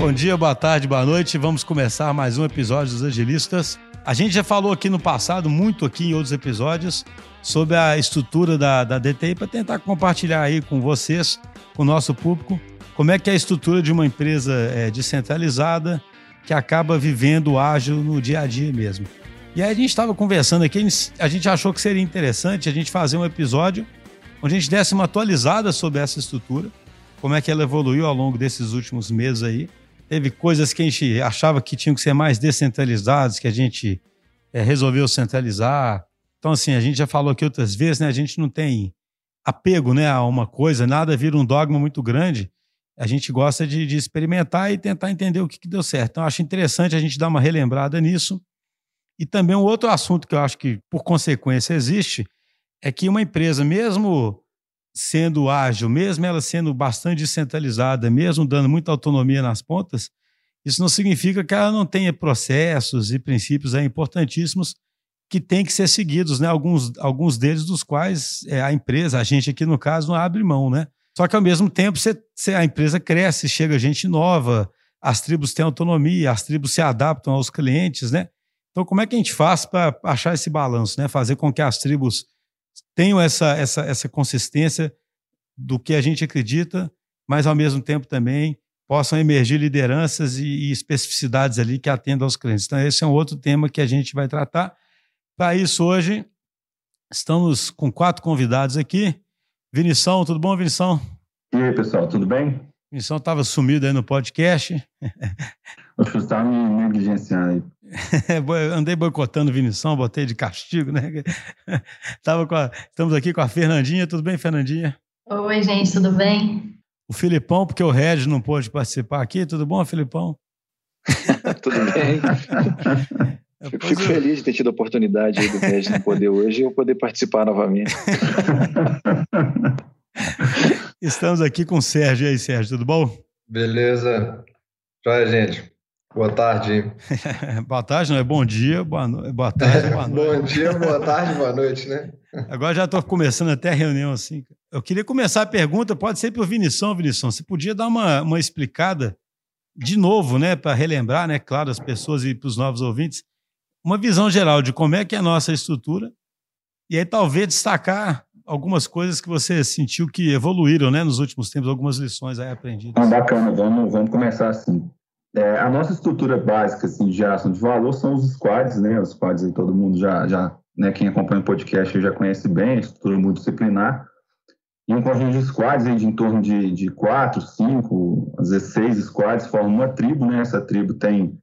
Bom dia, boa tarde, boa noite. Vamos começar mais um episódio dos Agilistas. A gente já falou aqui no passado, muito aqui em outros episódios, sobre a estrutura da, da DTI para tentar compartilhar aí com vocês, com o nosso público, como é que é a estrutura de uma empresa é, descentralizada que acaba vivendo ágil no dia a dia mesmo. E aí a gente estava conversando aqui, a gente achou que seria interessante a gente fazer um episódio onde a gente desse uma atualizada sobre essa estrutura, como é que ela evoluiu ao longo desses últimos meses aí. Teve coisas que a gente achava que tinham que ser mais descentralizadas, que a gente é, resolveu centralizar. Então, assim, a gente já falou aqui outras vezes, né? A gente não tem apego né, a uma coisa, nada vira um dogma muito grande. A gente gosta de, de experimentar e tentar entender o que, que deu certo. Então, acho interessante a gente dar uma relembrada nisso. E também um outro assunto que eu acho que, por consequência, existe, é que uma empresa, mesmo sendo ágil, mesmo ela sendo bastante descentralizada, mesmo dando muita autonomia nas pontas, isso não significa que ela não tenha processos e princípios é, importantíssimos que têm que ser seguidos, né? Alguns, alguns deles dos quais é, a empresa, a gente aqui no caso, não abre mão, né? Só que ao mesmo tempo você, a empresa cresce, chega gente nova, as tribos têm autonomia, as tribos se adaptam aos clientes, né? Então como é que a gente faz para achar esse balanço, né? Fazer com que as tribos tenham essa, essa, essa consistência do que a gente acredita, mas ao mesmo tempo também possam emergir lideranças e, e especificidades ali que atendam aos clientes. Então, esse é um outro tema que a gente vai tratar. Para isso, hoje, estamos com quatro convidados aqui. Vinição, tudo bom, Vinição? E aí, pessoal, tudo bem? Vinição estava sumido aí no podcast. Acho que estava me negligenciando aí. Andei boicotando Vinição, botei de castigo, né? Tava com a... Estamos aqui com a Fernandinha. Tudo bem, Fernandinha? Oi, gente, tudo bem? O Filipão, porque o Regis não pôde participar aqui. Tudo bom, Filipão? tudo bem. Fico, fico feliz de ter tido a oportunidade aí do Regis não poder hoje e eu poder participar novamente. Estamos aqui com o Sérgio. E aí, Sérgio, tudo bom? Beleza. Joia, gente. Boa tarde. boa tarde, não é bom dia, boa, no... boa tarde, boa noite. bom dia, boa tarde, boa noite, né? Agora já estou começando até a reunião assim. Eu queria começar a pergunta, pode ser para o Vinição, Vinição. Você podia dar uma, uma explicada de novo, né, para relembrar, né, claro, as pessoas e para os novos ouvintes, uma visão geral de como é que é a nossa estrutura e aí talvez destacar algumas coisas que você sentiu que evoluíram, né, nos últimos tempos, algumas lições aí aprendidas. Ah, bacana, vamos, vamos começar assim. É, a nossa estrutura básica assim, de geração de valor são os squads, né? Os squads aí todo mundo já, já né, quem acompanha o podcast já conhece bem, a estrutura multidisciplinar. E um conjunto de squads aí de em torno de, de quatro, cinco, às vezes seis squads formam uma tribo, né? Essa tribo tem,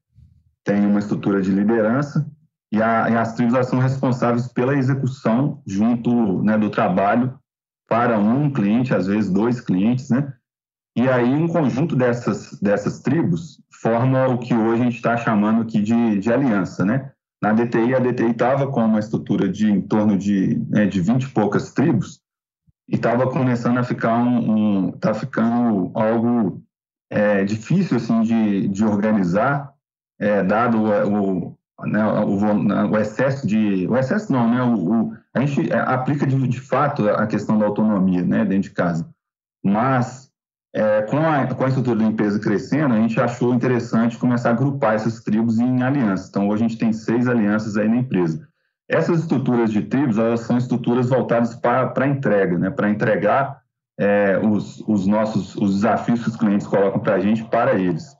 tem uma estrutura de liderança e, a, e as tribos são responsáveis pela execução junto né, do trabalho para um cliente, às vezes dois clientes, né? E aí um conjunto dessas, dessas tribos forma o que hoje a gente está chamando aqui de, de aliança, né? Na DTI, a DTI estava com uma estrutura de em torno de, né, de 20 e poucas tribos e estava começando a ficar um, um tá ficando algo é, difícil assim de, de organizar, é, dado o, né, o, o, excesso de o excesso não, né? O, o a gente é, aplica de, de fato a questão da autonomia, né, dentro de casa, mas é, com, a, com a estrutura da empresa crescendo, a gente achou interessante começar a agrupar essas tribos em alianças. Então, hoje a gente tem seis alianças aí na empresa. Essas estruturas de tribos, elas são estruturas voltadas para a entrega, né? para entregar é, os, os nossos os desafios que os clientes colocam para a gente, para eles.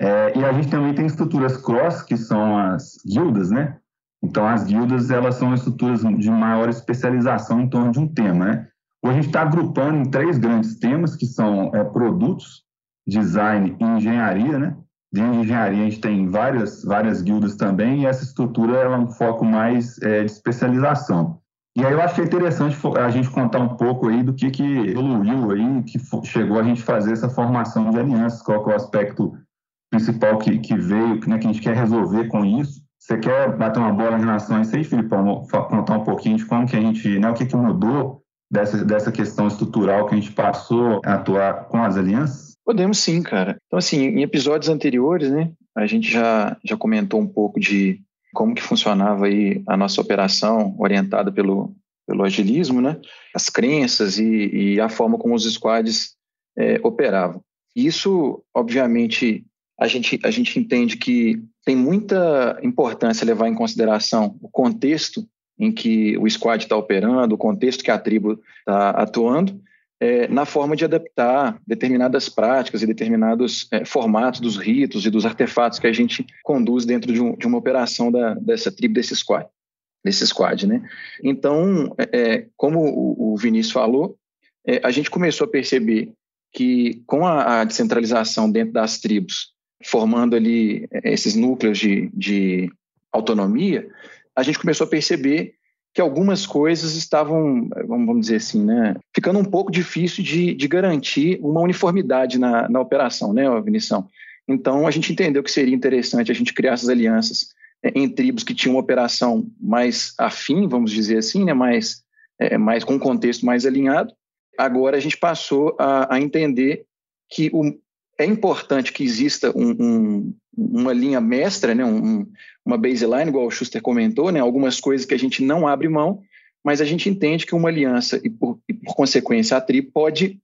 É, e a gente também tem estruturas cross, que são as guildas, né? Então, as guildas, elas são estruturas de maior especialização em torno de um tema, né? A gente está agrupando em três grandes temas, que são é, produtos, design e engenharia, né? De engenharia a gente tem várias, várias guildas também, e essa estrutura é um foco mais é, de especialização. E aí eu acho que é interessante a gente contar um pouco aí do que, que evoluiu aí, que chegou a gente fazer essa formação de alianças, qual é o aspecto principal que, que veio, né, que a gente quer resolver com isso. Você quer bater uma bola em relação a isso aí, Filipão? Contar um pouquinho de como que a gente, né, o que, que mudou dessa, dessa questão estrutural que a gente passou a atuar com as alianças? Podemos sim, cara. Então, assim, em episódios anteriores, né, a gente já, já comentou um pouco de como que funcionava aí a nossa operação orientada pelo, pelo agilismo, né, as crenças e, e a forma como os squads é, operavam. Isso, obviamente, a gente, a gente entende que tem muita importância levar em consideração o contexto em que o squad está operando, o contexto que a tribo está atuando, é, na forma de adaptar determinadas práticas e determinados é, formatos dos ritos e dos artefatos que a gente conduz dentro de, um, de uma operação da, dessa tribo, desse squad. Desse squad né? Então, é, é como o, Vinícius falou, é, a gente começou a perceber que com a, a, descentralização dentro das tribos, formando ali é, esses núcleos de, de autonomia, a gente começou a perceber que algumas coisas estavam, vamos dizer assim, né, ficando um pouco difícil de, de garantir uma uniformidade na, na operação, né, Vinição? Então, a gente entendeu que seria interessante a gente criar essas alianças é, em tribos que tinham uma operação mais afim, vamos dizer assim, né, mais, é, mais com um contexto mais alinhado. Agora, a gente passou a, a entender que o, é importante que exista um, um, uma linha mestra, né, um, uma baseline, igual o Schuster comentou, né, algumas coisas que a gente não abre mão, mas a gente entende que uma aliança, e por, e por consequência a tribo, pode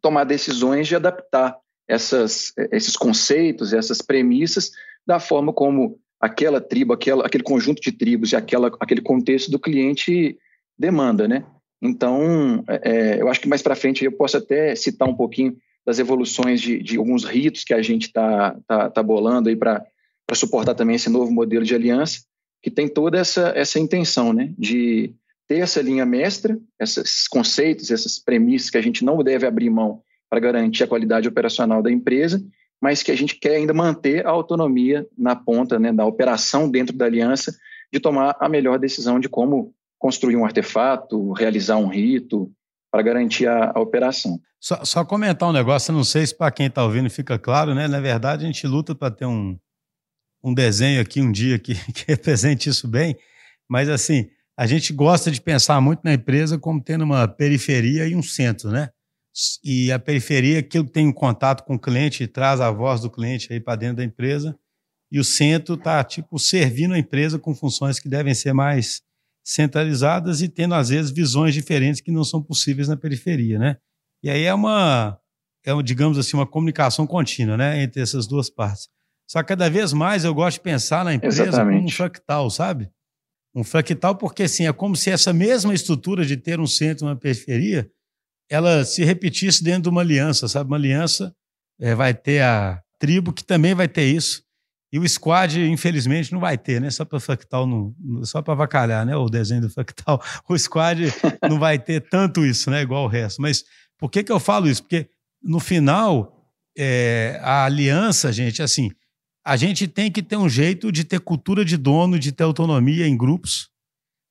tomar decisões de adaptar essas, esses conceitos, essas premissas, da forma como aquela tribo, aquela, aquele conjunto de tribos e aquela, aquele contexto do cliente demanda, né? Então, é, eu acho que mais para frente eu posso até citar um pouquinho das evoluções de, de alguns ritos que a gente está tá, tá bolando aí para suportar também esse novo modelo de aliança, que tem toda essa, essa intenção, né, de ter essa linha mestra, esses conceitos, essas premissas que a gente não deve abrir mão para garantir a qualidade operacional da empresa, mas que a gente quer ainda manter a autonomia na ponta, né, da operação dentro da aliança, de tomar a melhor decisão de como construir um artefato, realizar um rito, para garantir a, a operação. Só, só, comentar um negócio, não sei se para quem está ouvindo fica claro, né? Na verdade, a gente luta para ter um, um desenho aqui um dia que, que represente isso bem, mas assim, a gente gosta de pensar muito na empresa como tendo uma periferia e um centro, né? E a periferia, que tem um contato com o cliente, traz a voz do cliente aí para dentro da empresa, e o centro está, tipo, servindo a empresa com funções que devem ser mais centralizadas e tendo, às vezes, visões diferentes que não são possíveis na periferia, né? E aí é uma, é, digamos assim, uma comunicação contínua, né, entre essas duas partes. Só que cada vez mais eu gosto de pensar na empresa Exatamente. como um fractal, sabe? Um fractal porque, assim, é como se essa mesma estrutura de ter um centro e uma periferia, ela se repetisse dentro de uma aliança, sabe? Uma aliança é, vai ter a tribo que também vai ter isso. E o squad, infelizmente, não vai ter, né? Só para fractal, não, só para avacalhar, né? O desenho do fractal. O squad não vai ter tanto isso, né? Igual o resto. Mas por que, que eu falo isso? Porque no final, é, a aliança, gente, assim, a gente tem que ter um jeito de ter cultura de dono, de ter autonomia em grupos,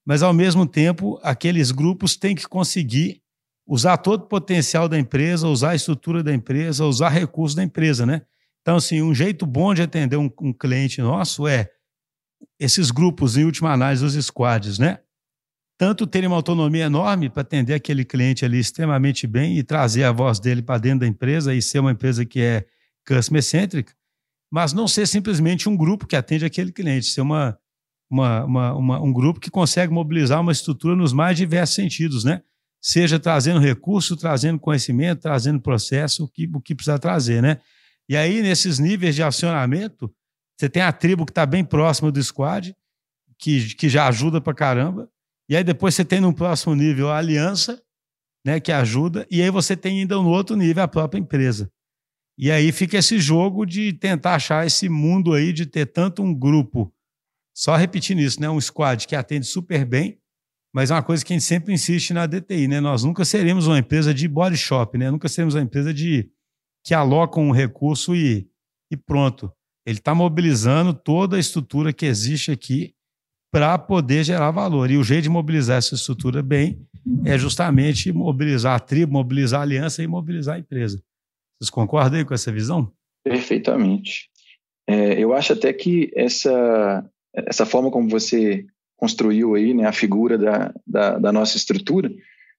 mas ao mesmo tempo, aqueles grupos têm que conseguir usar todo o potencial da empresa, usar a estrutura da empresa, usar recursos da empresa, né? Então, assim, um jeito bom de atender um, um cliente nosso é esses grupos, em última análise, os squads, né? Tanto terem uma autonomia enorme para atender aquele cliente ali extremamente bem e trazer a voz dele para dentro da empresa e ser uma empresa que é customer centric, mas não ser simplesmente um grupo que atende aquele cliente, ser uma, uma, uma, uma, um grupo que consegue mobilizar uma estrutura nos mais diversos sentidos, né? Seja trazendo recurso, trazendo conhecimento, trazendo processo, o que, o que precisa trazer, né? E aí, nesses níveis de acionamento, você tem a tribo que está bem próxima do squad, que, que já ajuda para caramba. E aí depois você tem no próximo nível a aliança, né, que ajuda. E aí você tem ainda no outro nível a própria empresa. E aí fica esse jogo de tentar achar esse mundo aí de ter tanto um grupo, só repetindo isso, né, um squad que atende super bem, mas é uma coisa que a gente sempre insiste na DTI, né? Nós nunca seremos uma empresa de body shop, né? Nunca seremos uma empresa de que alocam um recurso e, e pronto. Ele está mobilizando toda a estrutura que existe aqui para poder gerar valor. E o jeito de mobilizar essa estrutura bem é justamente mobilizar a tribo, mobilizar a aliança e mobilizar a empresa. Vocês concordam aí com essa visão? Perfeitamente. É, eu acho até que essa, essa forma como você construiu aí, né, a figura da, da, da nossa estrutura,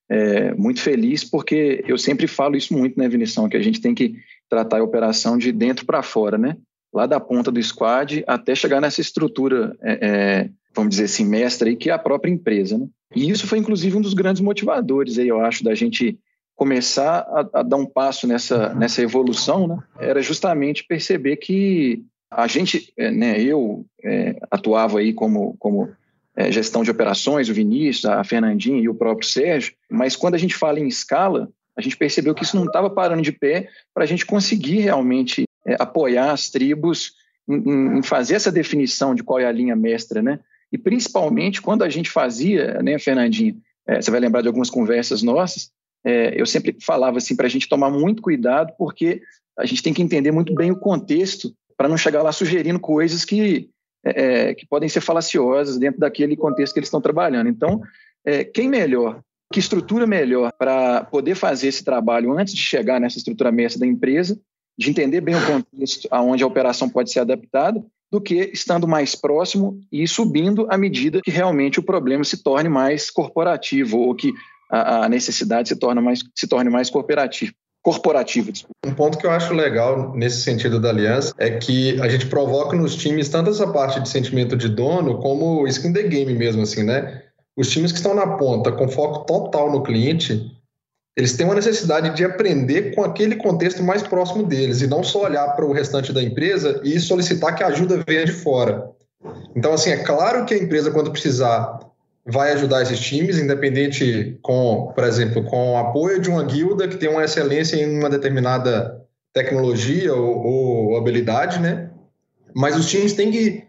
é, muito feliz, porque eu sempre falo isso muito, né, Vinição, que a gente tem que tratar a operação de dentro para fora, né? Lá da ponta do squad até chegar nessa estrutura, é, é, vamos dizer assim, aí, que é a própria empresa, né? E isso foi, inclusive, um dos grandes motivadores aí, eu acho, da gente começar a, a, dar um passo nessa, nessa evolução, né, era justamente perceber que a gente, é, né, eu é, atuava aí como, como é, gestão de operações, o Vinícius, a Fernandinha e o próprio Sérgio, mas quando a gente fala em escala, a gente percebeu que isso não estava parando de pé para a gente conseguir realmente é, apoiar as tribos em, em, fazer essa definição de qual é a linha mestra, né? E principalmente quando a gente fazia, né, Fernandinho, é, você vai lembrar de algumas conversas nossas, é, eu sempre falava assim para a gente tomar muito cuidado, porque a gente tem que entender muito bem o contexto para não chegar lá sugerindo coisas que, é, é, que podem ser falaciosas dentro daquele contexto que eles estão trabalhando. Então, é, quem melhor, que estrutura melhor para poder fazer esse trabalho antes de chegar nessa estrutura mestra da empresa, de entender bem o contexto aonde a operação pode ser adaptada, do que estando mais próximo e subindo à medida que realmente o problema se torne mais corporativo ou que a, necessidade se, torna mais, se torne mais corporativo. Corporativo. Um ponto que eu acho legal nesse sentido da aliança é que a gente provoca nos times tanto essa parte de sentimento de dono como skin the game mesmo, assim, né? Os times que estão na ponta com foco total no cliente, eles têm uma necessidade de aprender com aquele contexto mais próximo deles e não só olhar para o restante da empresa e solicitar que a ajuda venha de fora. Então, assim, é claro que a empresa, quando precisar vai ajudar esses times, independente com, por exemplo, com o apoio de uma guilda que tem uma excelência em uma determinada tecnologia ou, ou habilidade, né? Mas os times têm que,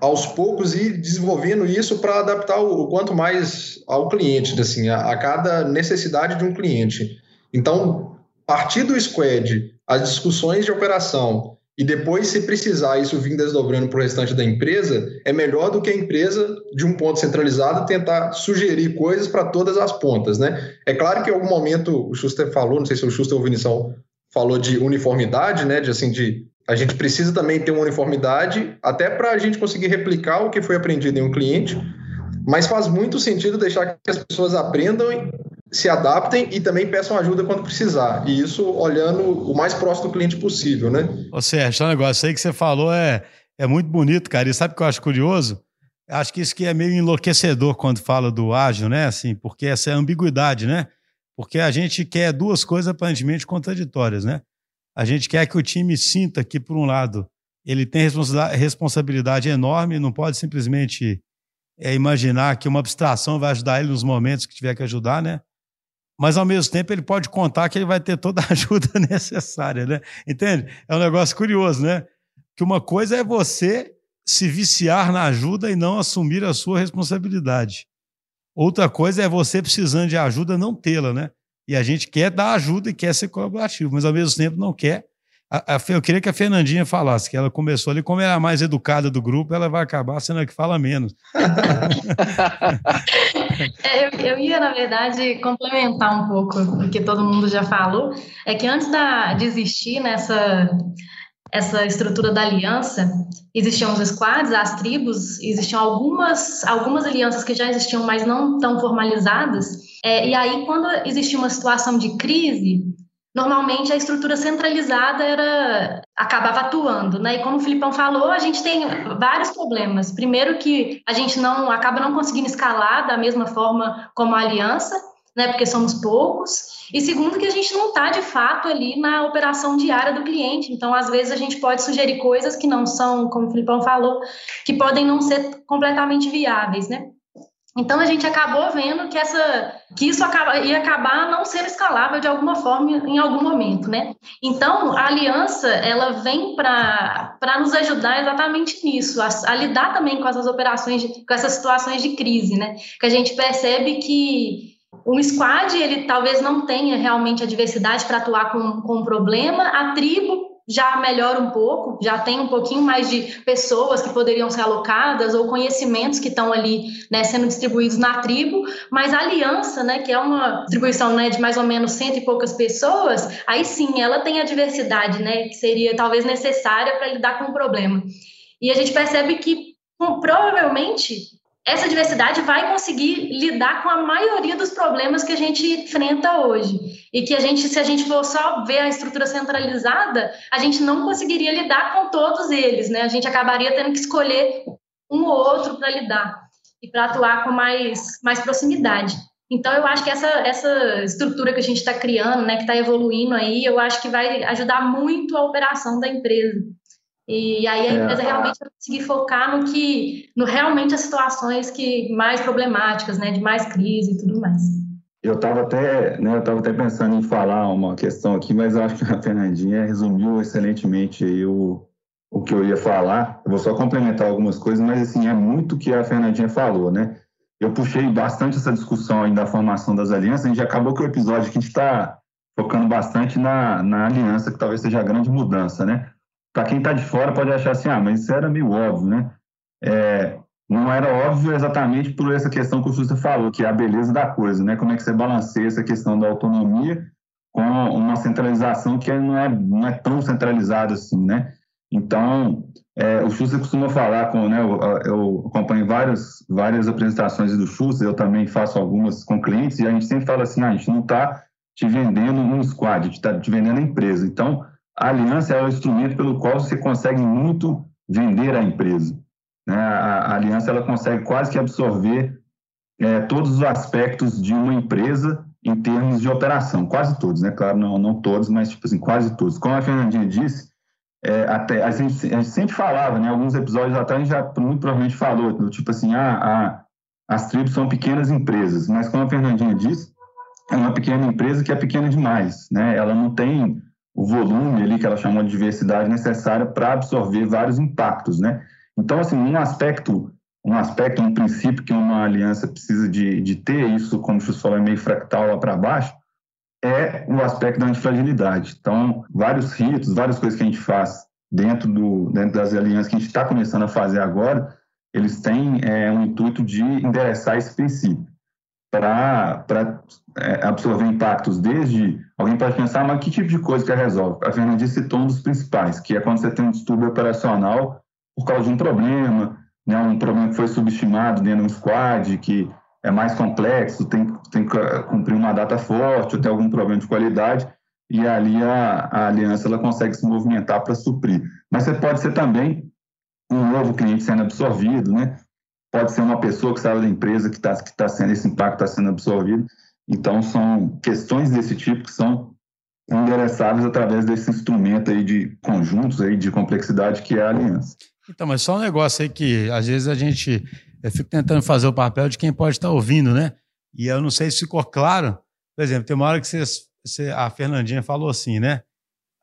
aos poucos, ir desenvolvendo isso para adaptar o, o, quanto mais ao cliente, assim, a, a cada necessidade de um cliente. Então, partir do squad, as discussões de operação e depois, se precisar isso vir desdobrando para o restante da empresa, é melhor do que a empresa, de um ponto centralizado, tentar sugerir coisas para todas as pontas, né? É claro que em algum momento o Schuster falou, não sei se o Schuster ou o Vinição falou de uniformidade, né? De assim, de a gente precisa também ter uma uniformidade, até para a gente conseguir replicar o que foi aprendido em um cliente, mas faz muito sentido deixar que as pessoas aprendam se adaptem e também peçam ajuda quando precisar. E isso olhando o mais próximo do cliente possível, né? Ô Sérgio, um negócio aí que você falou é, é muito bonito, cara. E sabe o que eu acho curioso? Acho que isso que é meio enlouquecedor quando fala do ágil, né? Assim, porque essa é a ambiguidade, né? Porque a gente quer duas coisas aparentemente contraditórias, né? A gente quer que o time sinta que, por um lado, ele tem responsabilidade enorme, não pode simplesmente é, imaginar que uma abstração vai ajudar ele nos momentos que tiver que ajudar, né? Mas ao mesmo tempo ele pode contar que ele vai ter toda a ajuda necessária, né? Entende? É um negócio curioso, né? Que uma coisa é você se viciar na ajuda e não assumir a sua responsabilidade. Outra coisa é você precisando de ajuda não tê-la, né? E a gente quer dar ajuda e quer ser colaborativo, mas ao mesmo tempo não quer a, a, eu queria que a Fernandinha falasse, que ela começou ali, como ela é a mais educada do grupo, ela vai acabar sendo a que fala menos. é, eu, eu, ia, na verdade, complementar um pouco o que todo mundo já falou. É que antes da, de existir nessa essa estrutura da aliança, existiam os squads, as tribos, existiam algumas, algumas alianças que já existiam, mas não tão formalizadas. É, e aí, quando existia uma situação de crise, normalmente a estrutura centralizada era acabava atuando, né? E como o Filipão falou, a gente tem vários problemas. Primeiro que a gente não acaba não conseguindo escalar da mesma forma como a aliança, né? Porque somos poucos. E segundo que a gente não está de fato ali na operação diária do cliente. Então, às vezes a gente pode sugerir coisas que não são, como o Filipão falou, que podem não ser completamente viáveis, né? Então a gente acabou vendo que essa que isso acaba, ia acabar não sendo escalável de alguma forma em algum momento, né? Então a aliança ela vem para nos ajudar exatamente nisso, a, a, lidar também com essas operações, de, com essas situações de crise, né? Que a gente percebe que um squad ele talvez não tenha realmente a diversidade para atuar com, com um problema, a tribo já melhora um pouco, já tem um pouquinho mais de pessoas que poderiam ser alocadas ou conhecimentos que estão ali né, sendo distribuídos na tribo, mas a aliança, né, que é uma distribuição né, de mais ou menos cento e poucas pessoas, aí sim ela tem a diversidade, né, que seria talvez necessária para lidar com o problema. E a gente percebe que provavelmente essa diversidade vai conseguir lidar com a maioria dos problemas que a gente enfrenta hoje. E que a gente, se a gente for só ver a estrutura centralizada, a gente não conseguiria lidar com todos eles, né? A gente acabaria tendo que escolher um ou outro para lidar e para atuar com mais, mais proximidade. Então, eu acho que essa, essa estrutura que a gente está criando, né, que está evoluindo aí, eu acho que vai ajudar muito a operação da empresa. E aí a é. empresa é. realmente vai conseguir focar no que, no realmente as situações que mais problemáticas, né, de mais crise e tudo mais. Eu estava até, né, eu estava até pensando em falar uma questão aqui, mas eu acho que a Fernandinha resumiu excelentemente aí o, o que eu ia falar. Eu vou só complementar algumas coisas, mas assim é muito o que a Fernandinha falou, né? Eu puxei bastante essa discussão aí da formação das alianças. A gente acabou que o episódio que a gente está focando bastante na, na aliança, que talvez seja a grande mudança, né? Para quem está de fora pode achar assim, ah, mas isso era meio óbvio, né? É, não era óbvio exatamente por essa questão que o Susta falou, que é a beleza da coisa, né? Como é que você balanceia essa questão da autonomia com uma centralização que não é, não é tão centralizada assim, né? Então, é, o Schuster costuma falar com, né, eu, eu acompanho várias, várias apresentações do Schuster, eu também faço algumas com clientes, e a gente sempre fala assim, ah, a gente não está te vendendo um squad, a gente está te vendendo a empresa. Então, a aliança é o instrumento pelo qual você consegue muito vender a empresa. Né? A, a, aliança ela consegue quase que absorver é, todos os aspectos de uma empresa em termos de operação, quase todos, né? Claro, não, não todos, mas tipo assim, quase todos. Como a Fernandinha disse, é, até, a, gente, a gente sempre falava, né? Alguns episódios atrás a gente já muito provavelmente falou, tipo assim, ah, a, as tribos são pequenas empresas, mas como a Fernandinha disse, é uma pequena empresa que é pequena demais, né? Ela não tem o volume ali que ela chamou de diversidade necessária para absorver vários impactos, né? Então, assim, um aspecto, um aspecto, um princípio que uma aliança precisa de, de ter, isso, como o Chus falou, é meio fractal lá para baixo, é o aspecto da antifragilidade. Então, vários ritos, várias coisas que a gente faz dentro, do, dentro das alianças que a gente está começando a fazer agora, eles têm é, um intuito de endereçar esse princípio para é, absorver impactos desde alguém pode pensar, mas que tipo de coisa que resolve? A Fernandinha citou um dos principais, que é quando você tem um distúrbio operacional por causa de um problema, né, um problema que foi subestimado dentro de um squad, que é mais complexo, tem, tem que cumprir uma data forte, ou tem algum problema de qualidade, e ali a, a aliança ela consegue se movimentar para suprir. Mas você pode ser também um novo cliente sendo absorvido, né? Pode ser uma pessoa que saiu da empresa que está que tá sendo, esse impacto está sendo absorvido. Então, são questões desse tipo que são endereçáveis através desse instrumento aí de conjuntos aí de complexidade que é a aliança. Então, mas só um negócio aí que às vezes a gente eu fico tentando fazer o papel de quem pode estar ouvindo, né? E eu não sei se ficou claro. Por exemplo, tem uma hora que você, a Fernandinha falou assim, né?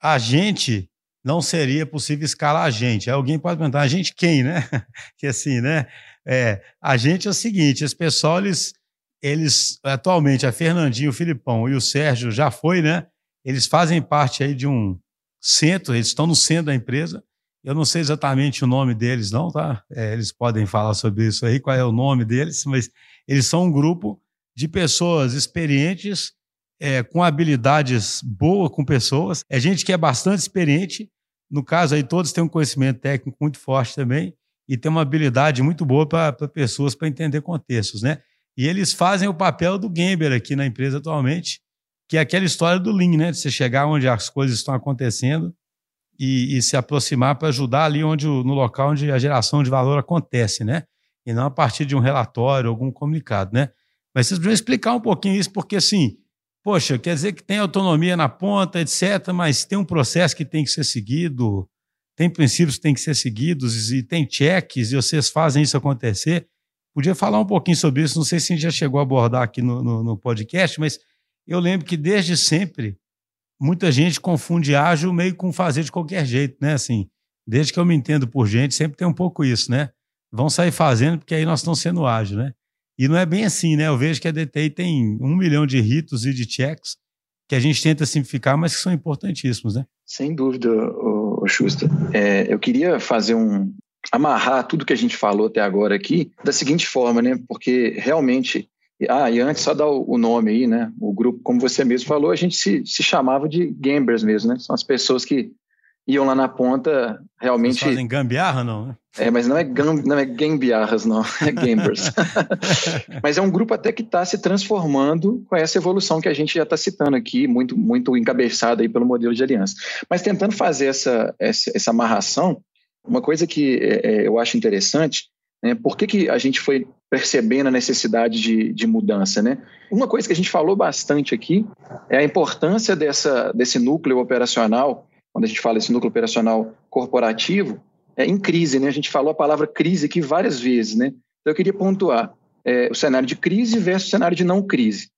A gente não seria possível escalar a gente. Aí alguém pode perguntar, a gente quem, né? que assim, né? É, a gente é o seguinte, esse pessoal, eles, eles atualmente, a Fernandinha, o Filipão e o Sérgio já foi, né? Eles fazem parte aí de um centro, eles estão no centro da empresa, eu não sei exatamente o nome deles, não, tá? É, eles podem falar sobre isso aí, qual é o nome deles, mas eles são um grupo de pessoas experientes, é, com habilidades boas com pessoas. É gente que é bastante experiente. No caso aí, todos têm um conhecimento técnico muito forte também e tem uma habilidade muito boa para pessoas para entender contextos, né? E eles fazem o papel do Gamber aqui na empresa atualmente, que é aquela história do Lean, né? De você chegar onde as coisas estão acontecendo e, e se aproximar para ajudar ali onde, no local onde a geração de valor acontece, né? E não a partir de um relatório, algum comunicado, né? Mas vocês precisam explicar um pouquinho isso, porque assim, poxa, quer dizer que tem autonomia na ponta, etc., mas tem um processo que tem que ser seguido, tem princípios que têm que ser seguidos e tem cheques, e vocês fazem isso acontecer. Podia falar um pouquinho sobre isso, não sei se a gente já chegou a abordar aqui no, no, no podcast, mas eu lembro que desde sempre muita gente confunde ágil meio com fazer de qualquer jeito, né? Assim, desde que eu me entendo por gente, sempre tem um pouco isso, né? Vão sair fazendo porque aí nós estamos sendo ágil, né? E não é bem assim, né? Eu vejo que a DTI tem um milhão de ritos e de checks que a gente tenta simplificar, mas que são importantíssimos, né? Sem dúvida, o Schuster. É, eu queria fazer um amarrar tudo que a gente falou até agora aqui da seguinte forma, né? Porque realmente ah, e antes, só dar o nome aí, né? O grupo, como você mesmo falou, a gente se, se chamava de gambers mesmo, né? São as pessoas que iam lá na ponta realmente. Vocês fazem gambiarra, não? É, mas não é, gam, não é gambiarras, não, é gambers. mas é um grupo até que está se transformando com essa evolução que a gente já está citando aqui, muito, muito encabeçada aí pelo modelo de aliança. Mas tentando fazer essa, essa, essa amarração, uma coisa que é, é eu acho interessante Né? Por que, que a gente foi percebendo a necessidade de, de mudança? Né? Uma coisa que a gente falou bastante aqui é a importância dessa, desse núcleo operacional, quando a gente fala esse núcleo operacional corporativo, é, em crise. Né? A gente falou a palavra crise aqui várias vezes. Né? Então, eu queria pontuar é, o cenário de crise versus o cenário de não crise.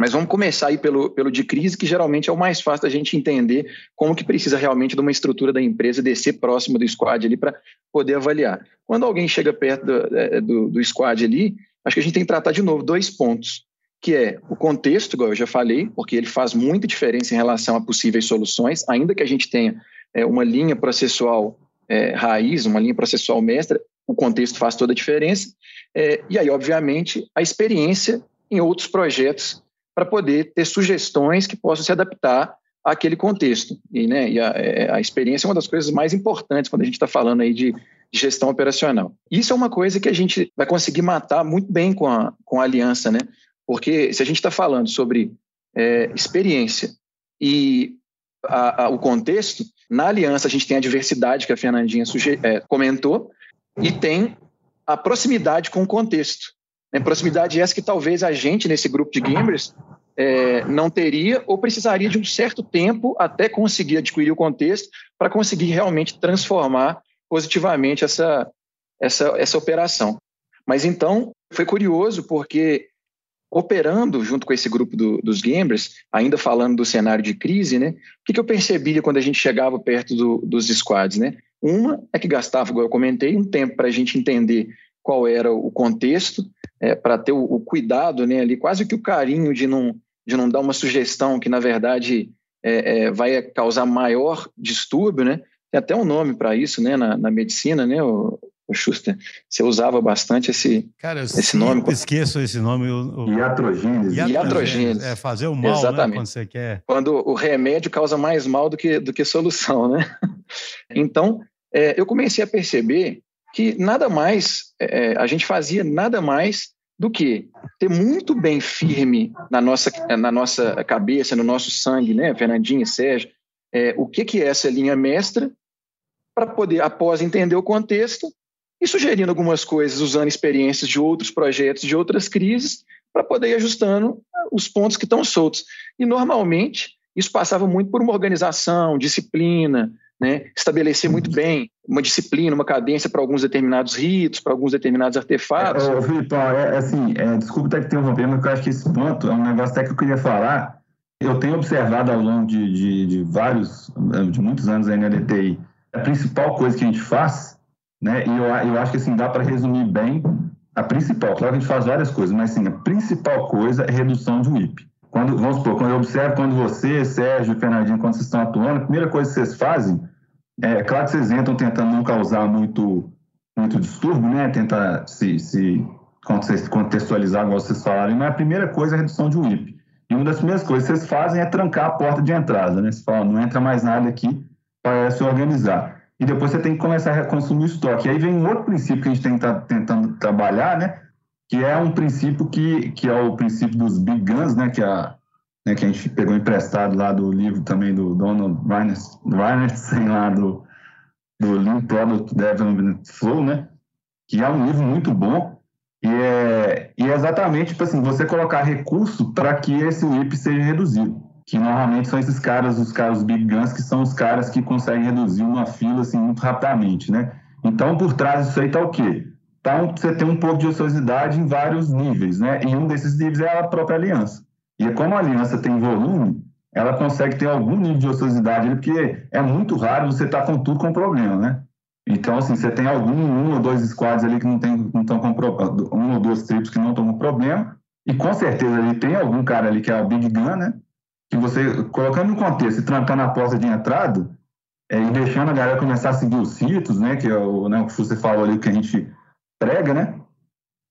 Mas vamos começar aí pelo, pelo de crise, que geralmente é o mais fácil da gente entender como que precisa realmente de uma estrutura da empresa descer próximo do squad ali para poder avaliar. Quando alguém chega perto do, é, do, do squad ali, acho que a gente tem que tratar de novo dois pontos, que é o contexto, igual eu já falei, porque ele faz muita diferença em relação a possíveis soluções, ainda que a gente tenha é, uma linha processual é, raiz, uma linha processual mestra, o contexto faz toda a diferença. É, e aí, obviamente, a experiência em outros projetos para poder ter sugestões que possam se adaptar àquele contexto. E, né, e a, é, a, experiência é uma das coisas mais importantes quando a gente está falando aí de, de, gestão operacional. Isso é uma coisa que a gente vai conseguir matar muito bem com a, com a aliança, né? Porque se a gente está falando sobre é, experiência e a, a, o contexto, na aliança a gente tem a diversidade que a Fernandinha é, comentou e tem a proximidade com o contexto. Né? Proximidade essa que talvez a gente, nesse grupo de gamers, é, não teria ou precisaria de um certo tempo até conseguir adquirir o contexto para conseguir realmente transformar positivamente essa, essa, essa operação. Mas então, foi curioso porque operando junto com esse grupo do, dos gamers, ainda falando do cenário de crise, né? O que, que eu percebia quando a gente chegava perto do, dos squads, né? Uma é que gastava, como eu comentei, um tempo para a gente entender qual era o contexto, é, para ter o, o, cuidado, né, ali, quase que o carinho de não, de não dar uma sugestão que, na verdade, é, é, vai causar maior distúrbio, né? Tem até um nome para isso, né, na, na medicina, né, o Schuster. Você usava bastante esse, Cara, eu esse nome. esqueço esse nome. O, Iatrogênese. Iatrogênese. É fazer o mal, Exatamente. Né, quando você quer. Quando o remédio causa mais mal do que, do que solução, né? Então, é, eu comecei a perceber que nada mais, é, é, a gente fazia nada mais do que ter muito bem firme na nossa, na nossa cabeça, no nosso sangue, né, Fernandinho e Sérgio, é, o que, que é essa linha mestra, para poder, após entender o contexto, e sugerindo algumas coisas, usando experiências de outros projetos, de outras crises, para poder ir ajustando os pontos que estão soltos. E, normalmente, isso passava muito por uma organização, disciplina, né? estabelecer muito bem uma disciplina, uma cadência para alguns determinados ritos, para alguns determinados artefatos. É, Vitor, é, é, assim, é, desculpa até que interromper, mas eu acho que esse ponto é um negócio até que eu queria falar. Eu tenho observado ao longo de, de, de vários, de muitos anos aí na DTI, a principal coisa que a gente faz, né, e eu, eu acho que assim, dá para resumir bem a principal, claro que a gente faz várias coisas, mas assim, a principal coisa é redução de WIP. Quando, vamos supor, quando eu observo quando você, Sérgio, Fernandinho, quando vocês estão atuando, a primeira coisa que vocês fazem é, claro que vocês entram tentando não causar muito, muito distúrbio, né? Tentar se, se contextualizar, igual vocês falaram, mas a primeira coisa é a redução de WIP. E uma das primeiras coisas que vocês fazem é trancar a porta de entrada, né? Você fala, não entra mais nada aqui para se organizar. E depois você tem que começar a consumir o estoque. E aí vem um outro princípio que a gente tem tá tentando trabalhar, né? Que é um princípio que, que é o princípio dos big guns, né? Que é a, né, que a gente pegou emprestado lá do livro também do Donald Reinertsen, lá do, do Lean Product Development Flow, né, que é um livro muito bom e é, e é exatamente tipo assim, você colocar recurso para que esse WIP seja reduzido, que normalmente são esses caras, os caras os big guns, que são os caras que conseguem reduzir uma fila assim muito rapidamente, né? Então, por trás disso aí está o quê? Tá um, você tem um pouco de ociosidade em vários níveis, né? E um desses níveis é a própria aliança. E como a aliança tem volume, ela consegue ter algum nível de ociosidade, porque é muito raro você estar tá com tudo com problema, né? Então, assim, você tem algum, um ou dois squads ali que não estão com um ou duas tribos que não estão com problema, e com certeza ali tem algum cara ali que é o Big Gun, né? Que você, colocando no contexto e trancando a porta de entrada, é, e deixando a galera começar a seguir os ritos, né? Que é o, né, o que você falou ali que a gente prega, né?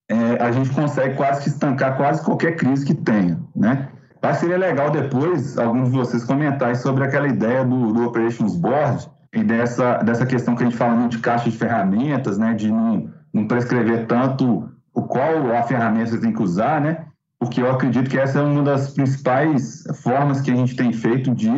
é, a gente consegue quase que estancar quase qualquer crise que tenha, né? Mas seria legal depois alguns de vocês comentarem sobre aquela ideia do, do Operations Board e dessa, dessa questão que a gente fala muito de caixa de ferramentas, né? De não, não prescrever tanto o qual a ferramenta você tem que usar, né? Porque eu acredito que essa é uma das principais formas que a gente tem feito de,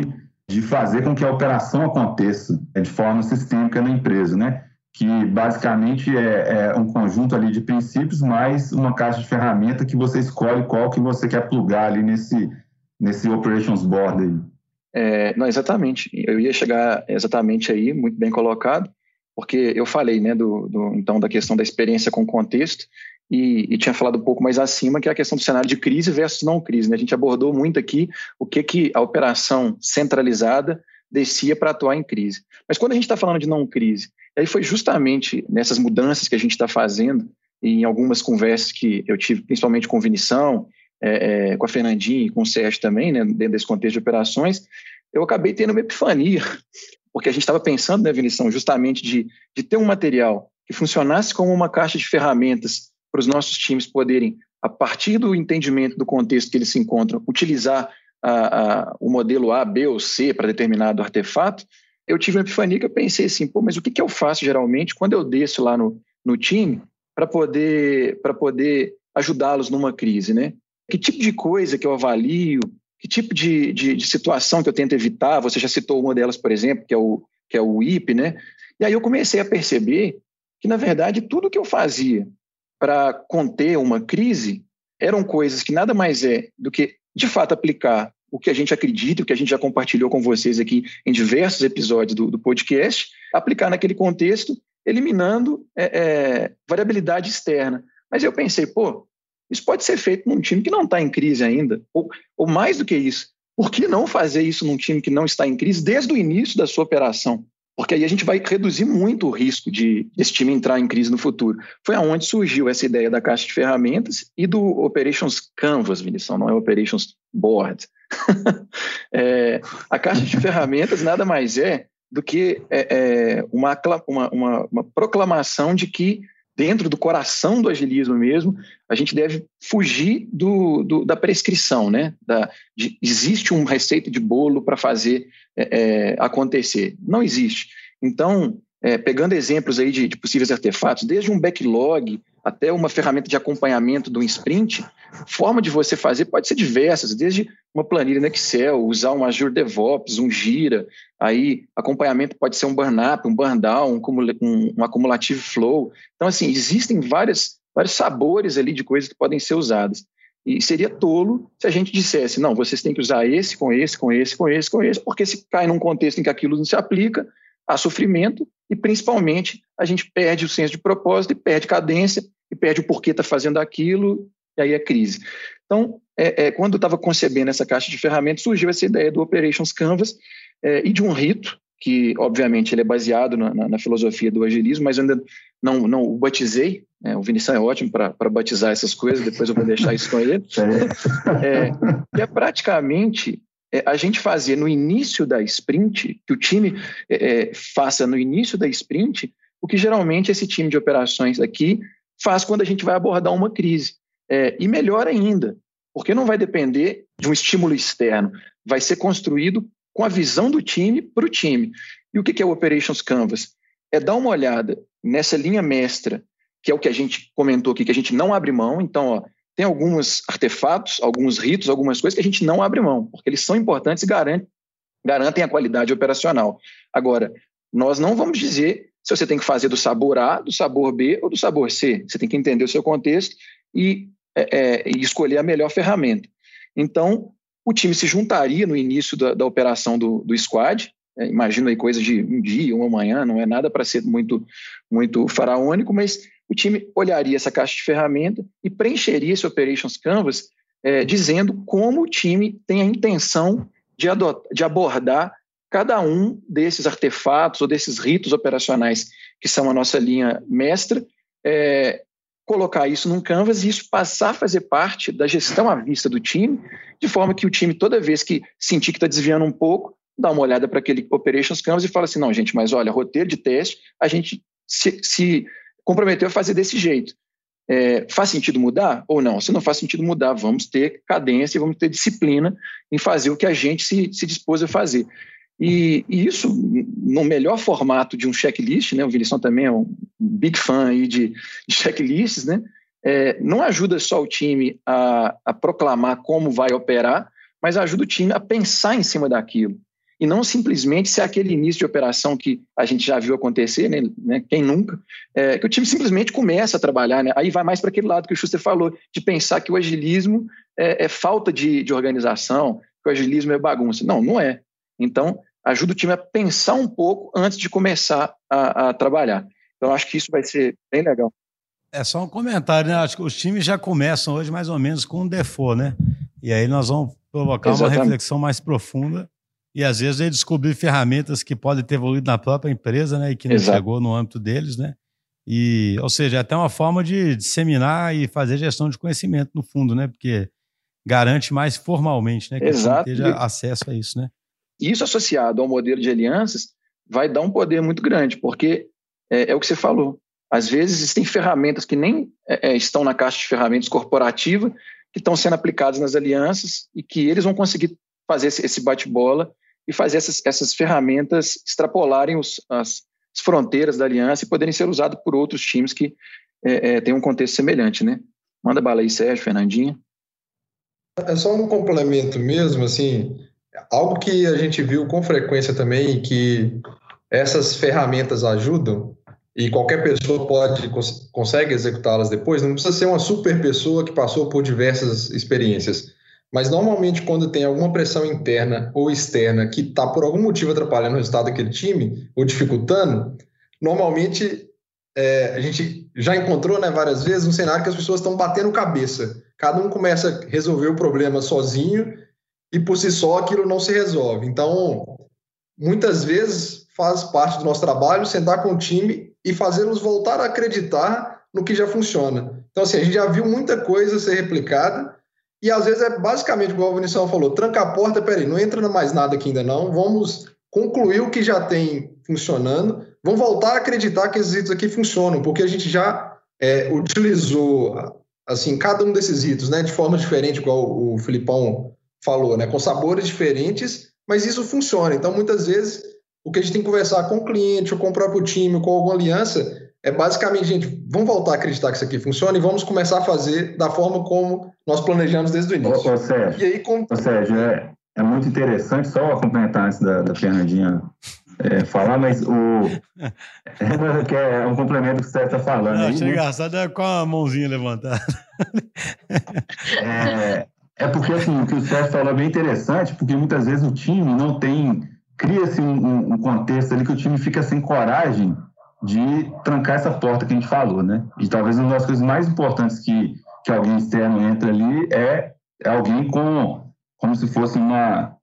de fazer com que a operação aconteça de forma sistêmica na empresa, né? que basicamente é, é, um conjunto ali de princípios mais uma caixa de ferramenta que você escolhe qual que você quer plugar ali nesse, nesse operations board aí. É, não, exatamente. Eu ia chegar exatamente aí, muito bem colocado, porque eu falei, né, do, do então da questão da experiência com contexto e, e, tinha falado um pouco mais acima que é a questão do cenário de crise versus não crise. Né? A gente abordou muito aqui o que que a operação centralizada descia para atuar em crise. Mas quando a gente está falando de não crise, aí foi justamente nessas mudanças que a gente está fazendo, em algumas conversas que eu tive, principalmente com o Vinição, é, é, com a Fernandinha e com o Sérgio também, né, dentro desse contexto de operações, eu acabei tendo uma epifania, porque a gente estava pensando, né, Vinição, justamente de, de ter um material que funcionasse como uma caixa de ferramentas para os nossos times poderem, a partir do entendimento do contexto que eles se encontram, utilizar a, a, o modelo A, B ou C para determinado artefato, eu tive uma epifania que eu pensei assim, pô, mas o que, que eu faço geralmente quando eu desço lá no, no time para poder, poder ajudá-los numa crise, né? Que tipo de coisa que eu avalio, que tipo de, de, de, situação que eu tento evitar? Você já citou uma delas, por exemplo, que é o, que é o IP, né? E aí eu comecei a perceber que, na verdade, tudo que eu fazia para conter uma crise eram coisas que nada mais é do que de fato aplicar o que a gente acredita, o que a gente já compartilhou com vocês aqui em diversos episódios do, do podcast, aplicar naquele contexto, eliminando é, é, variabilidade externa. Mas eu pensei, pô, isso pode ser feito num time que não está em crise ainda, ou, ou mais do que isso, por que não fazer isso num time que não está em crise desde o início da sua operação? Porque aí a gente vai reduzir muito o risco de esse time entrar em crise no futuro. Foi aonde surgiu essa ideia da caixa de ferramentas e do Operations Canvas, Vinição, não é Operations Board. é, a caixa de ferramentas nada mais é do que é, é, uma, uma, uma, uma proclamação de que dentro do coração do agilismo mesmo, a gente deve fugir do, do da prescrição, né? Da, de, existe uma receita de bolo para fazer é, é, acontecer. Não existe. Então, é, pegando exemplos aí de, de, possíveis artefatos, desde um backlog até uma ferramenta de acompanhamento do sprint, forma de você fazer pode ser diversas, desde uma planilha no Excel, usar um Azure DevOps, um Gira, aí acompanhamento pode ser um burn-up, um burn-down, um, um acumulativo flow. Então, assim, existem várias, vários sabores ali de coisas que podem ser usadas. E seria tolo se a gente dissesse, não, vocês têm que usar esse, com esse, com esse, com esse, com esse, porque se cai num contexto em que aquilo não se aplica, há sofrimento e, principalmente, a gente perde o senso de propósito e perde cadência e perde o porquê está fazendo aquilo, e aí é crise. Então, é, é, quando eu estava concebendo essa caixa de ferramentas, surgiu essa ideia do Operations Canvas é, e de um rito, que obviamente ele é baseado na, na, na filosofia do agilismo, mas eu ainda não, não o batizei. Né? O Vinicius é ótimo para batizar essas coisas, depois eu vou deixar isso com ele. É, que é praticamente é, a gente fazer no início da sprint, que o time é, é, faça no início da sprint, o que geralmente esse time de operações aqui faz quando a gente vai abordar uma crise. É, e melhor ainda, porque não vai depender de um estímulo externo, vai ser construído com a visão do time para o time. E o que é o Operations Canvas? É dar uma olhada nessa linha mestra, que é o que a gente comentou aqui, que a gente não abre mão. Então, ó, tem alguns artefatos, alguns ritos, algumas coisas que a gente não abre mão, porque eles são importantes e garantem, garantem a qualidade operacional. Agora, nós não vamos dizer se você tem que fazer do sabor A, do sabor B ou do sabor C. Você tem que entender o seu contexto e, é, é, e escolher a melhor ferramenta. Então, o time se juntaria no início da, da operação do, do squad, é, imagino aí coisa de um dia, uma manhã, não é nada para ser muito, muito faraônico, mas o time olharia essa caixa de ferramenta e preencheria esse Operations Canvas é, dizendo como o time tem a intenção de, de abordar cada um desses artefatos ou desses ritos operacionais que são a nossa linha mestra, é, colocar isso num canvas e isso passar a fazer parte da gestão à vista do time, de forma que o time, toda vez que sentir que está desviando um pouco, dá uma olhada para aquele Operations Canvas e fala assim, não, gente, mas olha, roteiro de teste, a gente se, se comprometeu a fazer desse jeito. É, faz sentido mudar ou não? Se não faz sentido mudar, vamos ter cadência, vamos ter disciplina em fazer o que a gente se, se dispôs a fazer. E, e, isso, no melhor formato de um checklist, né, o Vilição também é um big fã aí de, de checklists, né, é, não ajuda só o time a, a, proclamar como vai operar, mas ajuda o time a pensar em cima daquilo. e não simplesmente ser aquele início de operação que a gente já viu acontecer, né, né quem nunca, é, que o time simplesmente começa a trabalhar, né, aí vai mais para aquele lado que o Schuster falou, de pensar que o agilismo é, é falta de, de organização, que o agilismo é bagunça. Não, não é. Então, ajuda o time a pensar um pouco antes de começar a, a trabalhar. Então, acho que isso vai ser bem legal. É só um comentário, né? Acho que os times já começam hoje mais ou menos com um default, né? E aí nós vamos provocar Exatamente. uma reflexão mais profunda e às vezes aí descobrir ferramentas que podem ter evoluído na própria empresa, né? E que não Exato. chegou no âmbito deles, né? E, ou seja, é até uma forma de disseminar e fazer gestão de conhecimento no fundo, né? Porque garante mais formalmente, né? Que Exato. tenha acesso a isso, né? Isso associado ao modelo de alianças vai dar um poder muito grande, porque é, é o que você falou. Às vezes existem ferramentas que nem é, é, estão na caixa de ferramentas corporativa, que estão sendo aplicadas nas alianças e que eles vão conseguir fazer esse bate-bola e fazer essas, essas ferramentas extrapolarem os, as, as, fronteiras da aliança e poderem ser usadas por outros times que é, é, têm um contexto semelhante, né? Manda bala aí, Sérgio, Fernandinho. É só um complemento mesmo, assim, algo que a gente viu com frequência também que essas ferramentas ajudam e qualquer pessoa pode consegue executá-las depois, não precisa ser uma super pessoa que passou por diversas experiências. Mas normalmente quando tem alguma pressão interna ou externa que está por algum motivo atrapalhando o resultado daquele time ou dificultando, normalmente é, a gente já encontrou né, várias vezes um cenário que as pessoas estão batendo cabeça. Cada um começa a resolver o problema sozinho e por si só aquilo não se resolve. Então, muitas vezes faz parte do nosso trabalho sentar com o time e fazê-los voltar a acreditar no que já funciona. Então, assim, a gente já viu muita coisa ser replicada e às vezes é basicamente, igual o Vinicius falou, tranca a porta, peraí, não entra mais nada aqui ainda não, vamos concluir o que já tem funcionando, vamos voltar a acreditar que esses itens aqui funcionam, porque a gente já é, utilizou, assim, cada um desses itens, né, de forma diferente, igual o Filipão falou, né, com sabores diferentes, mas isso funciona. Então, muitas vezes, o que a gente tem que conversar com o cliente, ou com o próprio time, ou com alguma aliança, é basicamente, gente, vamos voltar a acreditar que isso aqui funciona e vamos começar a fazer da forma como nós planejamos desde o início. Ô, ô Sérgio, e aí, com... ô, Sérgio é, é muito interessante, só complementar antes da, da Fernandinha é, falar, mas o. É, é um complemento que o Sérgio está falando. Não, aí, achei né? engraçado é com a mãozinha levantada. Porque assim, o que o Sérgio falou é bem interessante, porque muitas vezes o time não tem. Cria-se um, um contexto ali que o time fica sem coragem de trancar essa porta que a gente falou, né? E talvez uma das coisas mais importantes que, que alguém externo entra ali é, é alguém com como se fosse uma,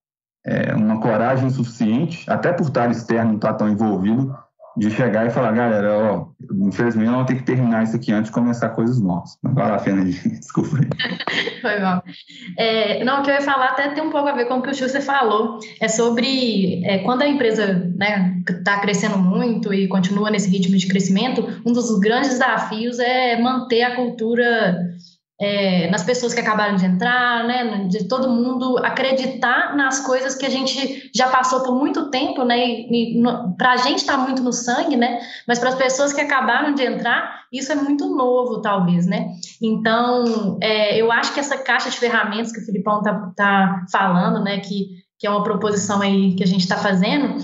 é, uma coragem suficiente, até por estar externo, não estar tão envolvido, de chegar e falar, galera, ó, infelizmente eu vou ter que terminar isso aqui antes de começar coisas novas. Vai lá, Fernanda, desculpa aí. Foi bom. É, não, o que eu ia falar até tem um pouco a ver com o que o Schuster falou, é sobre é, quando a empresa né, está crescendo muito e continua nesse ritmo de crescimento, um dos grandes desafios é manter a cultura é, nas pessoas que acabaram de entrar, né, de todo mundo acreditar nas coisas que a gente já passou por muito tempo, né, e, para a gente está muito no sangue, né, mas para as pessoas que acabaram de entrar, isso é muito novo, talvez, né. Então, é, eu acho que essa caixa de ferramentas que o Filipão tá, tá falando, né, que que é uma proposição aí que a gente está fazendo,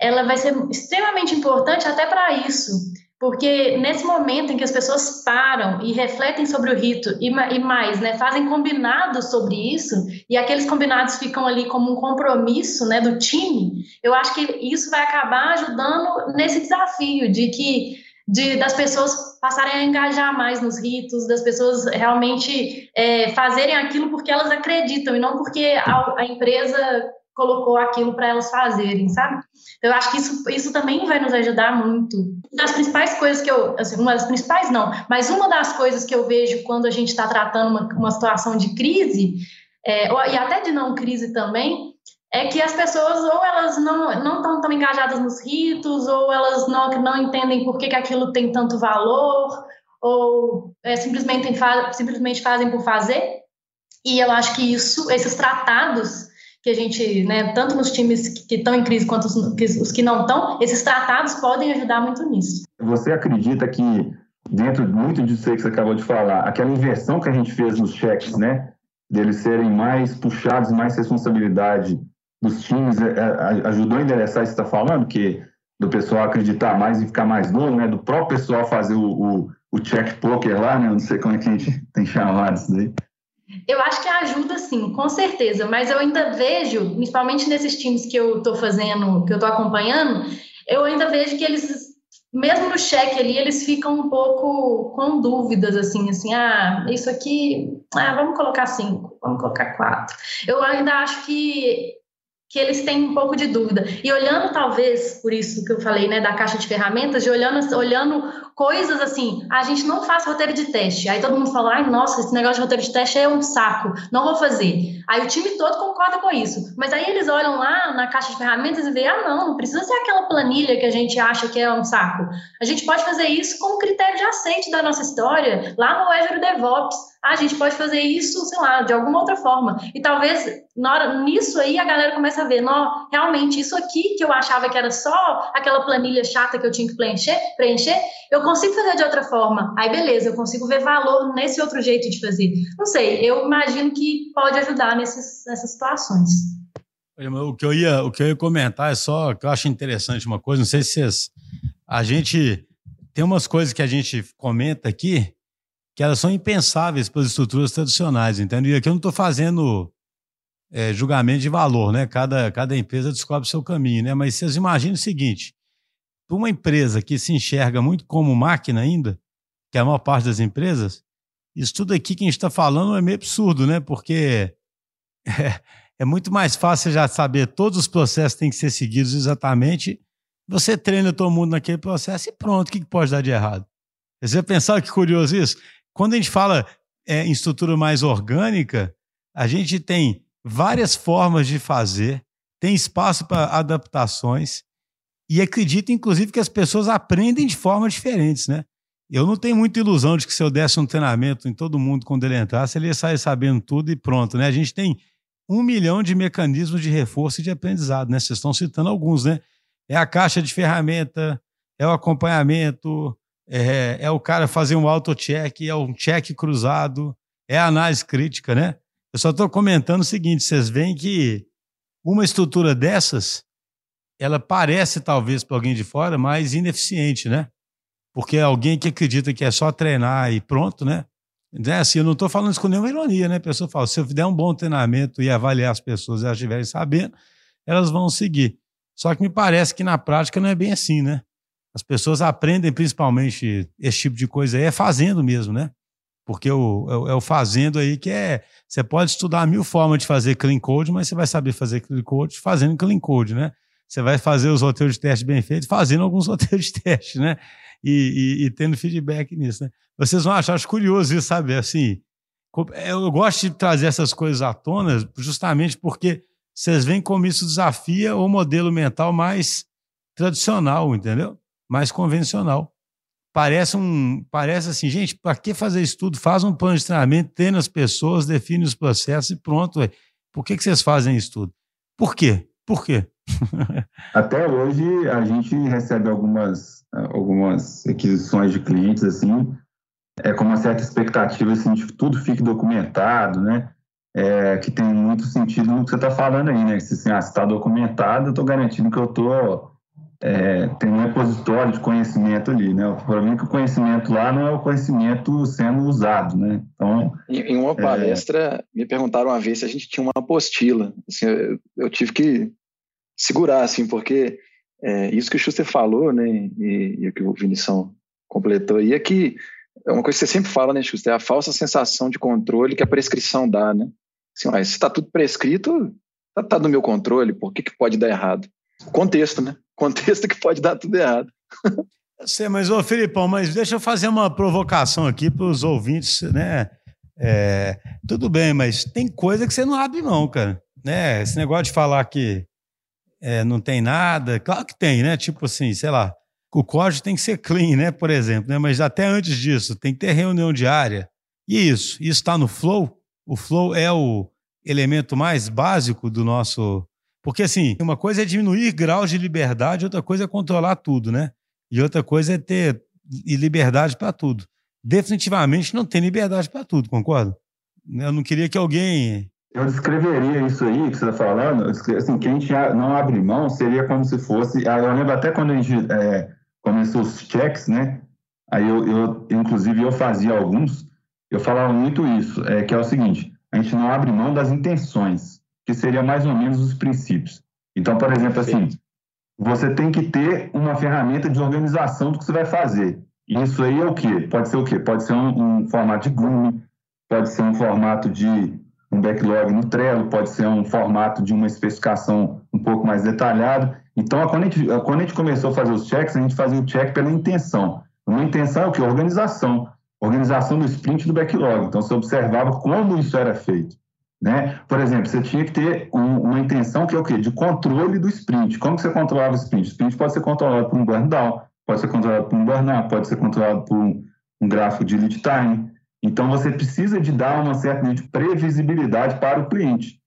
ela vai ser extremamente importante até para isso, porque nesse momento em que as pessoas param e refletem sobre o rito e, mais, né, fazem combinados sobre isso, e aqueles combinados ficam ali como um compromisso né, do time, eu acho que isso vai acabar ajudando nesse desafio de que de, das pessoas passarem a engajar mais nos ritos, das pessoas realmente é, fazerem aquilo porque elas acreditam e não porque a, a empresa colocou aquilo para elas fazerem, sabe? Eu acho que isso, isso também vai nos ajudar muito. Uma das principais coisas que eu, assim, uma das principais não, mas uma das coisas que eu vejo quando a gente está tratando uma, uma situação de crise, é, e até de não crise também, é que as pessoas ou elas não não estão tão engajadas nos ritos, ou elas não, não entendem por que, que aquilo tem tanto valor, ou é, simplesmente, simplesmente fazem por fazer. E eu acho que isso, esses tratados que a gente, né, tanto nos times que estão em crise quanto os, os que não estão, esses tratados podem ajudar muito nisso. Você acredita que, dentro muito disso aí que você acabou de falar, aquela inversão que a gente fez nos cheques, né, deles serem mais puxados, mais responsabilidade dos times é, ajudou a endereçar isso que está falando, que do pessoal acreditar mais e ficar mais novo, né? Do próprio pessoal fazer o, o, o check poker lá, né? Não sei como é que a gente tem chamado isso daí. Eu acho que ajuda sim, com certeza, mas eu ainda vejo, principalmente nesses times que eu estou fazendo, que eu estou acompanhando, eu ainda vejo que eles, mesmo no cheque ali, eles ficam um pouco com dúvidas, assim, assim, ah, isso aqui, ah, vamos colocar cinco, vamos colocar quatro. Eu ainda acho que que eles têm um pouco de dúvida. E olhando, talvez, por isso que eu falei, né, da caixa de ferramentas, de olhando, olhando coisas assim, a gente não faz roteiro de teste. Aí todo mundo fala, ai, nossa, esse negócio de roteiro de teste é um saco, não vou fazer. Aí o time todo concorda com isso. Mas aí eles olham lá na caixa de ferramentas e veem, ah, não, não precisa ser aquela planilha que a gente acha que é um saco. A gente pode fazer isso com o critério de aceite da nossa história, lá no Azure DevOps. Ah, a gente pode fazer isso, sei lá, de alguma outra forma. E talvez na hora, nisso aí a galera começa a ver, não, realmente, isso aqui que eu achava que era só aquela planilha chata que eu tinha que preencher, preencher eu consigo fazer de outra forma. Aí, beleza, eu consigo ver valor nesse outro jeito de fazer. Não sei, eu imagino que pode ajudar nesses, nessas situações. O que, eu ia, o que eu ia comentar é só que eu acho interessante uma coisa, não sei se vocês. A gente. Tem umas coisas que a gente comenta aqui que elas são impensáveis para as estruturas tradicionais, entendeu? E aqui eu não estou fazendo é, julgamento de valor, né? Cada, cada empresa descobre seu caminho, né? Mas vocês imaginem o seguinte: para uma empresa que se enxerga muito como máquina ainda, que é a maior parte das empresas, isso tudo aqui que a gente está falando é meio absurdo, né? Porque é, é, muito mais fácil já saber todos os processos têm que ser seguidos exatamente. Você treina todo mundo naquele processo e pronto, o que pode dar de errado? Você pensar que curioso isso? Quando a gente fala é, em estrutura mais orgânica, a gente tem várias formas de fazer, tem espaço para adaptações, e acredito, inclusive, que as pessoas aprendem de formas diferentes, né? Eu não tenho muita ilusão de que se eu desse um treinamento em todo mundo quando ele entrasse, ele ia sair sabendo tudo e pronto, né? A gente tem um milhão de mecanismos de reforço e de aprendizado, né? Vocês estão citando alguns, né? É a caixa de ferramenta, é o acompanhamento, é, é o cara fazer um auto-check, é um check cruzado, é análise crítica, né? Eu só estou comentando o seguinte: vocês veem que uma estrutura dessas ela parece, talvez, para alguém de fora, mais ineficiente, né? Porque é alguém que acredita que é só treinar e pronto, né? né? Assim, eu não estou falando isso com nenhuma ironia, né? A pessoa fala, se eu der um bom treinamento e avaliar as pessoas e elas estiverem sabendo, elas vão seguir. Só que me parece que na prática não é bem assim, né? As pessoas aprendem principalmente esse tipo de coisa aí, é fazendo mesmo, né? Porque o, é, é o fazendo aí que é. Você pode estudar mil formas de fazer clean code, mas você vai saber fazer clean code fazendo clean code, né? você vai fazer os roteiros de teste bem feitos, fazendo alguns roteiros de teste, né? E, e, e, tendo feedback nisso, né? Vocês vão achar, acho curioso isso, sabe? Assim, eu gosto de trazer essas coisas à tona justamente porque vocês veem como isso desafia o modelo mental mais tradicional, entendeu? Mais convencional. Parece um, parece assim, gente, para que fazer isso tudo? Faz um plano de treinamento, treina as pessoas, define os processos e pronto. Véio. Por que, que vocês fazem isso tudo? Por quê? Por quê? Até hoje a gente recebe algumas, algumas aquisições de clientes assim, é com uma certa expectativa assim, de que tudo fique documentado, né? É, que tem muito sentido no que você está falando aí, né? Se assim, ah, está documentado, eu estou garantindo que eu estou é, tem um repositório de conhecimento ali, né? O problema é que o conhecimento lá não é o conhecimento sendo usado, né? Então, em, uma é, palestra, é... me perguntaram uma vez se a gente tinha uma apostila. Assim, eu, eu tive que segurar, assim, porque é, isso que o Schuster falou, né, e, e o que o Vinição completou aí, é que é uma coisa que você sempre fala, né, Schuster, é a falsa sensação de controle que a prescrição dá, né? Assim, se está tudo prescrito, está tá no meu controle, por que, que pode dar errado? Contexto, né? Contexto que pode dar tudo errado. Sei, mas, ô Filipão, mas deixa eu fazer uma provocação aqui para os ouvintes, né? É, tudo bem, mas tem coisa que você não abre mão, cara. Né? Esse negócio de falar que é, não tem nada. Claro que tem, né? Tipo assim, sei lá, o código tem que ser clean, né? Por exemplo, né? Mas até antes disso, tem que ter reunião diária. E isso, isso está no Flow. O Flow é o elemento mais básico do nosso. Porque, assim, uma coisa é diminuir graus de liberdade, outra coisa é controlar tudo, né? E outra coisa é ter liberdade para tudo. Definitivamente não tem liberdade para tudo, concorda? Eu não queria que alguém Eu descreveria isso aí que você está falando, assim, que a gente não abre mão seria como se fosse. Ah, eu lembro até quando a gente é, começou os checks, né? Aí eu, eu, inclusive, eu fazia alguns, eu falava muito isso, é, que é o seguinte: a gente não abre mão das intenções, que seria mais ou menos os princípios. Então, por exemplo, assim, você tem que ter uma ferramenta de organização do que você vai fazer. E isso aí é o quê? Pode ser o quê? Pode ser um, um formato de grooming, pode ser um formato de um backlog no Trello, pode ser um formato de uma especificação um pouco mais detalhado. Então, quando a gente, quando a gente começou a fazer os checks, a gente fazia o check pela intenção. Uma intenção é o quê? Organização. Organização do sprint do backlog. Então, você observava como isso era feito. Né? Por exemplo, você tinha que ter um, uma intenção que é o quê? De controle do sprint. Como que você controlava o sprint? O sprint pode ser controlado por um burn down, pode ser controlado por um burn-up, pode ser controlado por um, um gráfico de lead time. Então, você precisa de dar uma certa de previsibilidade para o cliente.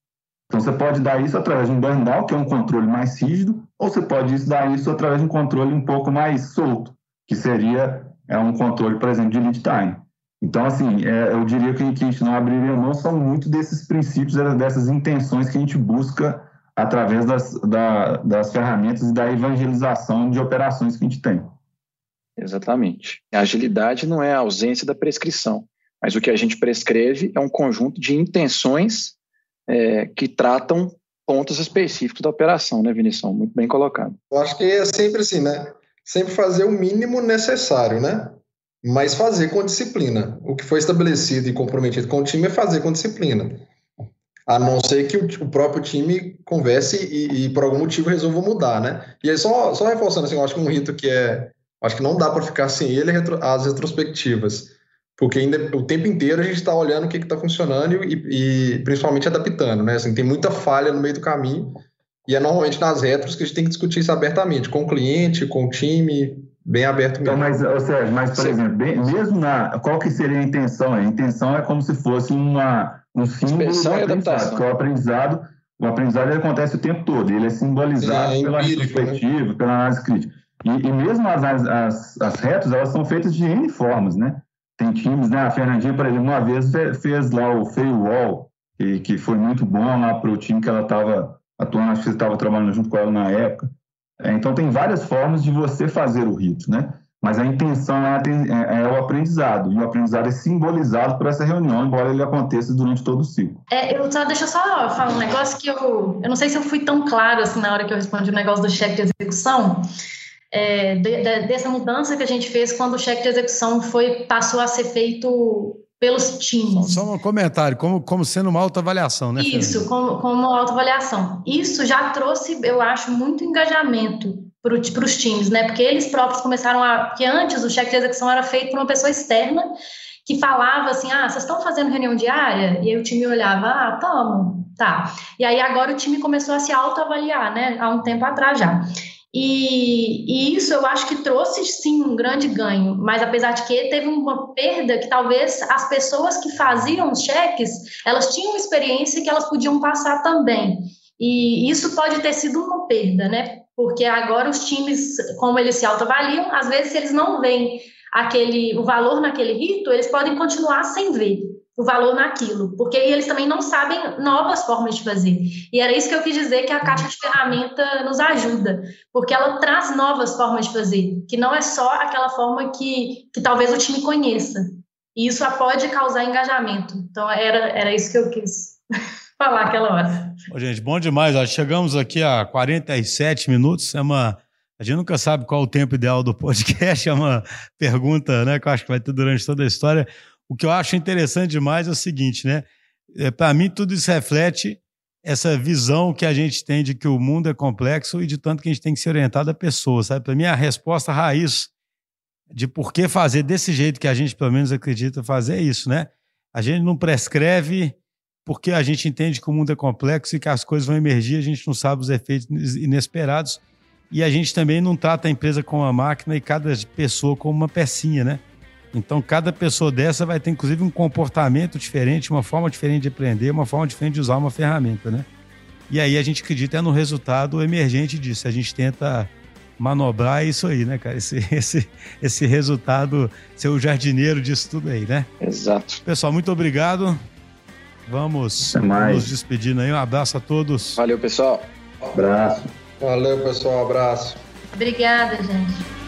Então, você pode dar isso através de um burn down, que é um controle mais rígido, ou você pode dar isso através de um controle um pouco mais solto, que seria é um controle, por exemplo, de lead time. Então, assim, é, eu diria que, que a gente não abriria mão são muito desses princípios, dessas intenções que a gente busca através das, da, das ferramentas e da evangelização de operações que a gente tem. Exatamente. A agilidade não é a ausência da prescrição, mas o que a gente prescreve é um conjunto de intenções é, que tratam pontos específicos da operação, né, Vinição? Muito bem colocado. Eu acho que é sempre assim, né? Sempre fazer o mínimo necessário, né? Mas fazer com disciplina. O que foi estabelecido e comprometido com o time é fazer com disciplina. A não ser que o, próprio time converse e, e, por algum motivo resolva mudar, né? E aí, só, só reforçando, assim, eu acho que um rito que é. Acho que não dá para ficar sem ele é as retrospectivas. Porque ainda, o tempo inteiro a gente está olhando o que está funcionando e, e, principalmente adaptando, né? Assim, tem muita falha no meio do caminho. E é normalmente nas retros que a gente tem que discutir isso abertamente, com o cliente, com o time, bem aberto então, mesmo. Então, mas, Sérgio, mas, por Sim. exemplo, bem, mesmo na. Qual que seria a intenção? A intenção é como se fosse uma, um símbolo Expressão do aprendizado, que é o aprendizado. O aprendizado acontece o tempo todo, ele é simbolizado Sim, é pela perspectiva, né? pela análise crítica. E, e mesmo as, as, as retos, elas são feitas de N formas, né? Tem times, né? A Fernandinha, por exemplo, uma vez fez lá o Fairwall, que, que foi muito bom lá para o time que ela estava atuando, acho que você estava trabalhando junto com ela na época. É, então, tem várias formas de você fazer o rito, né? Mas a intenção é, é, é, o aprendizado, e o aprendizado é simbolizado por essa reunião, embora ele aconteça durante todo o ciclo. É, eu só, deixa eu só falar um negócio que eu. Eu não sei se eu fui tão claro assim na hora que eu respondi o negócio do cheque de execução. De, de, dessa mudança que a gente fez quando o cheque de execução foi, passou a ser feito pelos times. Só um comentário, como, como sendo uma autoavaliação, né? Isso, como, como autoavaliação. Isso já trouxe, eu acho, muito engajamento para os times, né? Porque eles próprios começaram a. Porque antes o cheque de execução era feito por uma pessoa externa que falava assim: ah, vocês estão fazendo reunião diária? E aí o time olhava: ah, tamo, tá. E aí agora o time começou a se autoavaliar, né? Há um tempo atrás já. E, e, isso eu acho que trouxe sim um grande ganho, mas apesar de que teve uma perda que talvez as pessoas que faziam os cheques elas tinham experiência que elas podiam passar também. E isso pode ter sido uma perda, né? Porque agora os times, como eles se autoavaliam, às vezes se eles não veem aquele o valor naquele rito, eles podem continuar sem ver o valor naquilo, porque eles também não sabem novas formas de fazer. E era isso que eu quis dizer que a caixa de ferramenta nos ajuda, porque ela traz novas formas de fazer, que não é só aquela forma que, que talvez o time conheça. E isso pode causar engajamento. Então era, era isso que eu quis falar aquela hora. Ô, gente, bom demais. Ó. Chegamos aqui a 47 minutos. É uma a gente nunca sabe qual o tempo ideal do podcast, é uma pergunta né, que eu acho que vai ter durante toda a história. O que eu acho interessante demais é o seguinte, né? É, Para mim, tudo isso reflete essa visão que a gente tem de que o mundo é complexo e de tanto que a gente tem que se orientar da pessoa, sabe? Para mim, a resposta raiz de por que fazer desse jeito que a gente, pelo menos, acredita fazer é isso, né? A gente não prescreve porque a gente entende que o mundo é complexo e que as coisas vão emergir, a gente não sabe os efeitos inesperados. E a gente também não trata a empresa como uma máquina e cada pessoa como uma pecinha, né? Então, cada pessoa dessa vai ter, inclusive, um comportamento diferente, uma forma diferente de aprender, uma forma diferente de usar uma ferramenta, né? E aí a gente acredita é no resultado emergente disso. A gente tenta manobrar isso aí, né, cara? Esse, esse, esse resultado, ser o jardineiro disso tudo aí, né? Exato. Pessoal, muito obrigado. Vamos nos despedindo aí. Um abraço a todos. Valeu, pessoal. Abraço. Valeu, pessoal. Abraço. Obrigada, gente.